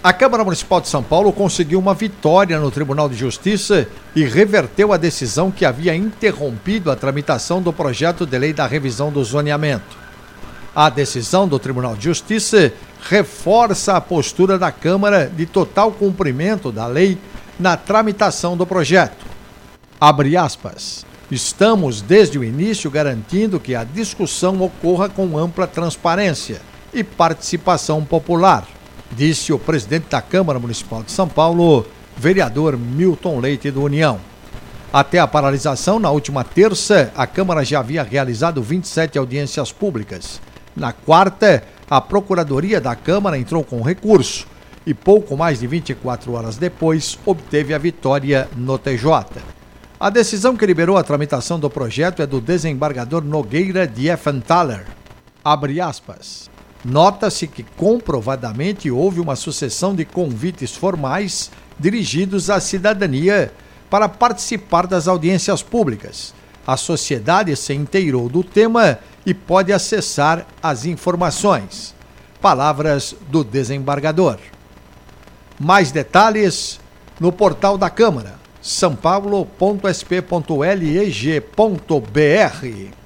A Câmara Municipal de São Paulo conseguiu uma vitória no Tribunal de Justiça e reverteu a decisão que havia interrompido a tramitação do projeto de lei da revisão do zoneamento. A decisão do Tribunal de Justiça reforça a postura da Câmara de total cumprimento da lei na tramitação do projeto. Abre aspas. Estamos desde o início garantindo que a discussão ocorra com ampla transparência e participação popular, disse o presidente da Câmara Municipal de São Paulo, vereador Milton Leite do União. Até a paralisação, na última terça, a Câmara já havia realizado 27 audiências públicas. Na quarta, a Procuradoria da Câmara entrou com recurso e pouco mais de 24 horas depois obteve a vitória no TJ. A decisão que liberou a tramitação do projeto é do desembargador Nogueira de Effenthaler. Abre aspas. Nota-se que comprovadamente houve uma sucessão de convites formais dirigidos à cidadania para participar das audiências públicas. A sociedade se inteirou do tema e pode acessar as informações. Palavras do desembargador. Mais detalhes no portal da Câmara sãopaulo.sp.leg.br.